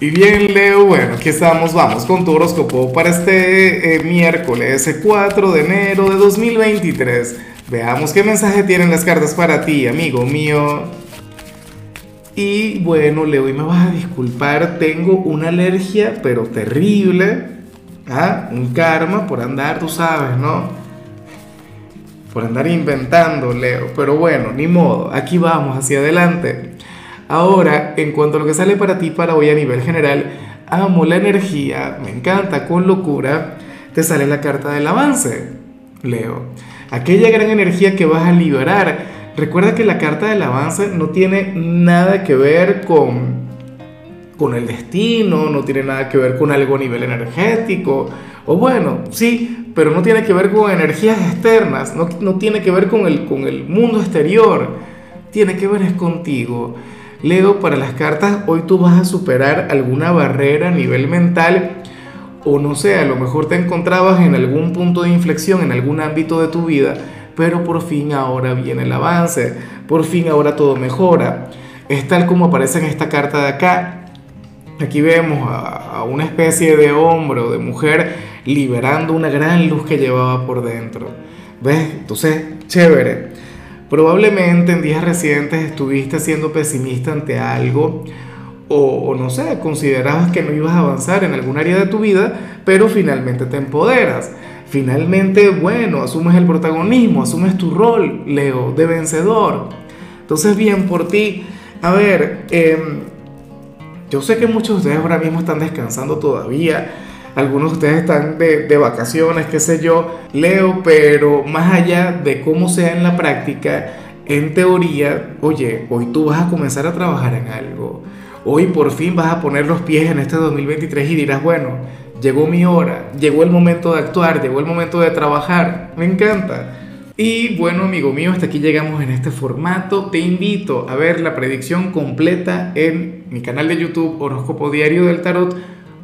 Y bien, Leo, bueno, aquí estamos, vamos con tu horóscopo para este eh, miércoles 4 de enero de 2023. Veamos qué mensaje tienen las cartas para ti, amigo mío. Y bueno, Leo, hoy me vas a disculpar, tengo una alergia, pero terrible. ¿Ah? Un karma por andar, tú sabes, ¿no? Por andar inventando, Leo. Pero bueno, ni modo, aquí vamos, hacia adelante. Ahora, en cuanto a lo que sale para ti para hoy a nivel general, amo la energía, me encanta con locura, te sale la carta del avance, Leo. Aquella gran energía que vas a liberar. Recuerda que la carta del avance no tiene nada que ver con, con el destino, no tiene nada que ver con algo a nivel energético, o bueno, sí, pero no tiene que ver con energías externas, no, no tiene que ver con el, con el mundo exterior, tiene que ver es contigo. Leo, para las cartas, hoy tú vas a superar alguna barrera a nivel mental o no sé, a lo mejor te encontrabas en algún punto de inflexión en algún ámbito de tu vida, pero por fin ahora viene el avance, por fin ahora todo mejora. Es tal como aparece en esta carta de acá. Aquí vemos a, una especie de hombre o de mujer liberando una gran luz que llevaba por dentro. ¿Ves? Entonces, chévere. Probablemente en días recientes estuviste siendo pesimista ante algo o, no sé, considerabas que no ibas a avanzar en algún área de tu vida, pero finalmente te empoderas. Finalmente, bueno, asumes el protagonismo, asumes tu rol, Leo, de vencedor. Entonces, bien por ti. A ver, em, yo sé que muchos de ustedes ahora mismo están descansando todavía algunos de ustedes están de, vacaciones, qué sé yo, leo, pero más allá de cómo sea en la práctica, en teoría, oye, hoy tú vas a comenzar a trabajar en algo. Hoy por fin vas a poner los pies en este 2023 y dirás, bueno, llegó mi hora, llegó el momento de actuar, llegó el momento de trabajar. Me encanta. Y bueno, amigo mío, hasta aquí llegamos en este formato. Te invito a ver la predicción completa en mi canal de YouTube Horóscopo Diario del Tarot